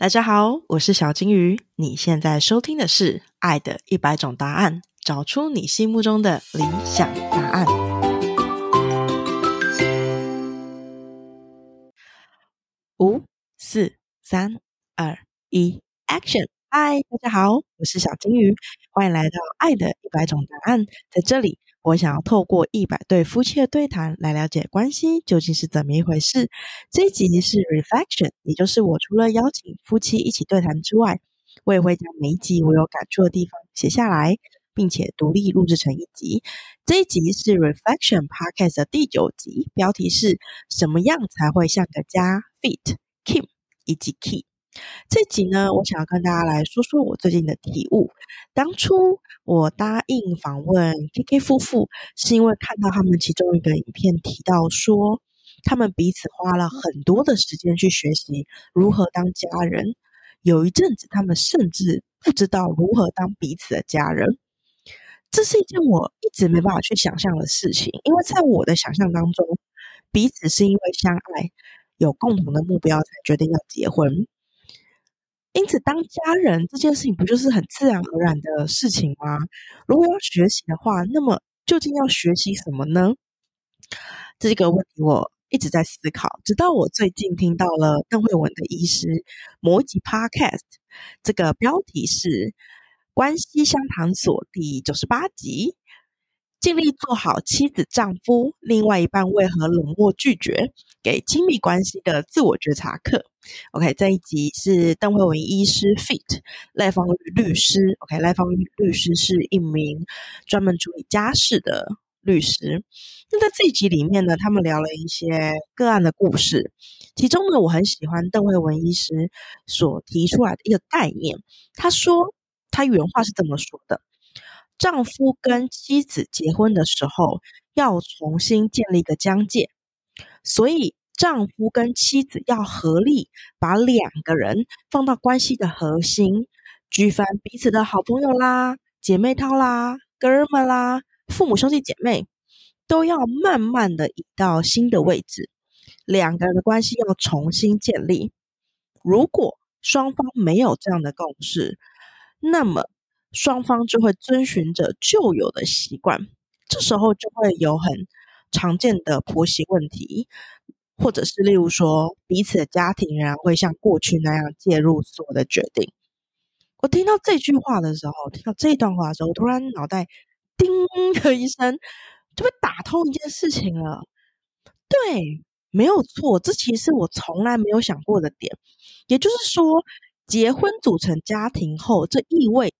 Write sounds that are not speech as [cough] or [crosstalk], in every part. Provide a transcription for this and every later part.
大家好，我是小金鱼。你现在收听的是《爱的一百种答案》，找出你心目中的理想答案。五、四、三、二、一，Action！嗨，大家好，我是小金鱼，欢迎来到《爱的一百种答案》。在这里，我想要透过一百对夫妻的对谈，来了解关系究竟是怎么一回事。这一集是 Reflection，也就是我除了邀请夫妻一起对谈之外，我也会将每一集我有感触的地方写下来，并且独立录制成一集。这一集是 Reflection Podcast 的第九集，标题是什么样才会像个家？Fit Kim 以及 Key。这集呢，我想要跟大家来说说我最近的体悟。当初我答应访问 K K 夫妇，是因为看到他们其中一个影片提到说，他们彼此花了很多的时间去学习如何当家人。有一阵子，他们甚至不知道如何当彼此的家人。这是一件我一直没办法去想象的事情，因为在我的想象当中，彼此是因为相爱，有共同的目标才决定要结婚。因此，当家人这件事情不就是很自然而然的事情吗？如果要学习的话，那么究竟要学习什么呢？这个问题我一直在思考，直到我最近听到了邓慧文的医师某一集 Podcast，这个标题是《关系相谈所》第九十八集。尽力做好妻子、丈夫，另外一半为何冷漠拒绝？给亲密关系的自我觉察课。OK，这一集是邓慧文医师 Fit 赖芳玉律师。OK，赖芳玉律师是一名专门处理家事的律师。那在这一集里面呢，他们聊了一些个案的故事。其中呢，我很喜欢邓慧文医师所提出来的一个概念。他说，他原话是这么说的。丈夫跟妻子结婚的时候，要重新建立一个疆界，所以丈夫跟妻子要合力把两个人放到关系的核心，举凡彼此的好朋友啦、姐妹淘啦、哥们啦、父母兄弟姐妹，都要慢慢的移到新的位置，两个人的关系要重新建立。如果双方没有这样的共识，那么。双方就会遵循着旧有的习惯，这时候就会有很常见的婆媳问题，或者是例如说彼此的家庭仍然会像过去那样介入所有的决定。我听到这句话的时候，听到这段话的时候，我突然脑袋叮 [laughs] 的一声，就被打通一件事情了。对，没有错，这其实是我从来没有想过的点。也就是说，结婚组成家庭后，这意味。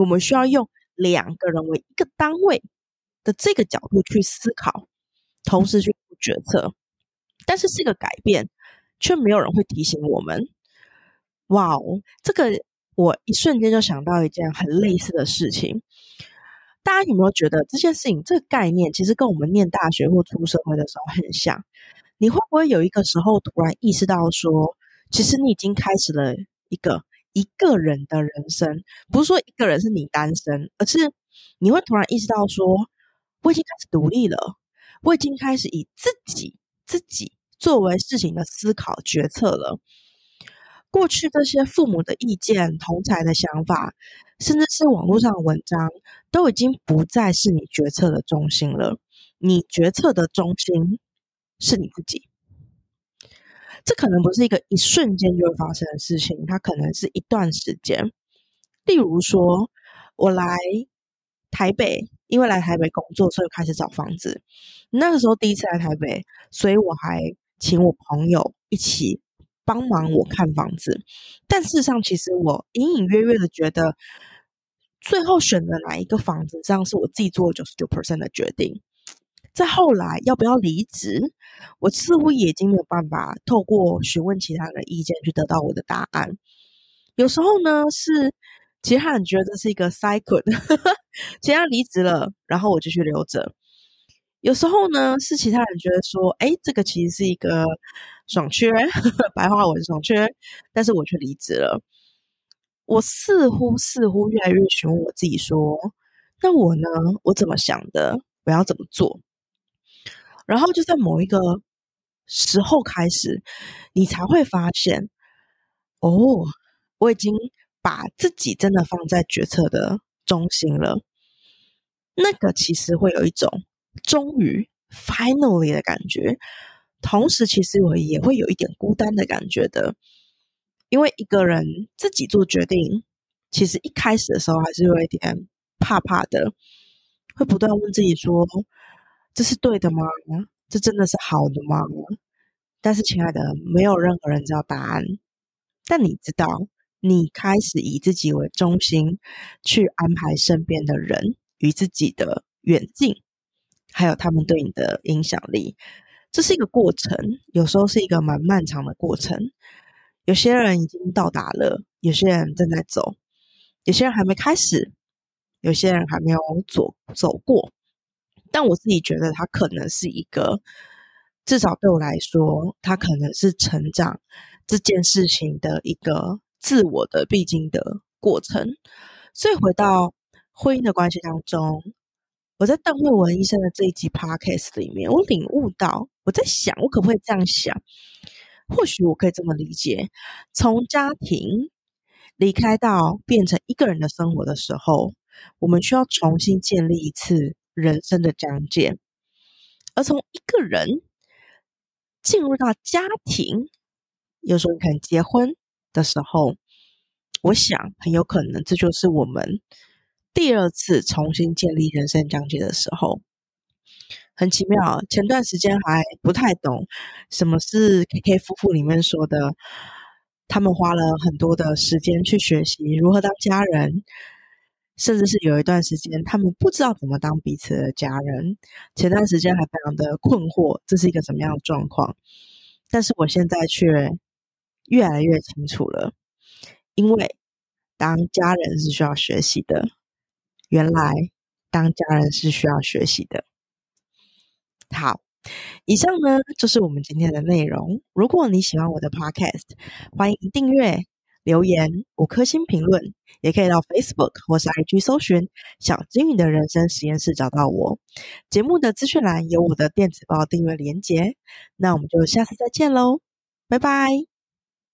我们需要用两个人为一个单位的这个角度去思考，同时去决策。但是这个改变却没有人会提醒我们。哇哦，这个我一瞬间就想到一件很类似的事情。大家有没有觉得这件事情、这个概念其实跟我们念大学或出社会的时候很像？你会不会有一个时候突然意识到说，其实你已经开始了一个？一个人的人生，不是说一个人是你单身，而是你会突然意识到说，我已经开始独立了，我已经开始以自己自己作为事情的思考决策了。过去这些父母的意见、同才的想法，甚至是网络上的文章，都已经不再是你决策的中心了。你决策的中心是你自己。这可能不是一个一瞬间就会发生的事情，它可能是一段时间。例如说，我来台北，因为来台北工作，所以开始找房子。那个时候第一次来台北，所以我还请我朋友一起帮忙我看房子。但事实上，其实我隐隐约约的觉得，最后选择哪一个房子，这样是我自己做九十九 percent 的决定。在后来要不要离职，我似乎已经没有办法透过询问其他人的意见去得到我的答案。有时候呢，是其他人觉得这是一个 cycle，[laughs] 其他离职了，然后我就去留着。有时候呢，是其他人觉得说，哎，这个其实是一个爽缺，白话文爽缺，但是我却离职了。我似乎似乎越来越询问我自己说，那我呢？我怎么想的？我要怎么做？然后就在某一个时候开始，你才会发现，哦，我已经把自己真的放在决策的中心了。那个其实会有一种终于 finally 的感觉，同时其实我也会有一点孤单的感觉的，因为一个人自己做决定，其实一开始的时候还是有一点怕怕的，会不断问自己说：“这是对的吗？这真的是好的吗？”但是，亲爱的，没有任何人知道答案。但你知道，你开始以自己为中心去安排身边的人。与自己的远近，还有他们对你的影响力，这是一个过程，有时候是一个蛮漫长的过程。有些人已经到达了，有些人正在走，有些人还没开始，有些人还没有走走过。但我自己觉得，它可能是一个，至少对我来说，它可能是成长这件事情的一个自我的必经的过程。所以回到。婚姻的关系当中，我在邓慧文医生的这一集 podcast 里面，我领悟到，我在想，我可不可以这样想？或许我可以这么理解：从家庭离开到变成一个人的生活的时候，我们需要重新建立一次人生的疆界；而从一个人进入到家庭，有时候可能结婚的时候，我想很有可能这就是我们。第二次重新建立人生疆界的时候，很奇妙。前段时间还不太懂什么是 K K 夫妇里面说的，他们花了很多的时间去学习如何当家人，甚至是有一段时间他们不知道怎么当彼此的家人。前段时间还非常的困惑，这是一个什么样的状况？但是我现在却越来越清楚了，因为当家人是需要学习的。原来当家人是需要学习的。好，以上呢就是我们今天的内容。如果你喜欢我的 Podcast，欢迎订阅、留言五颗星评论，也可以到 Facebook 或是 IG 搜寻“小金鱼的人生实验室”找到我。节目的资讯栏有我的电子报订阅连结。那我们就下次再见喽，拜拜。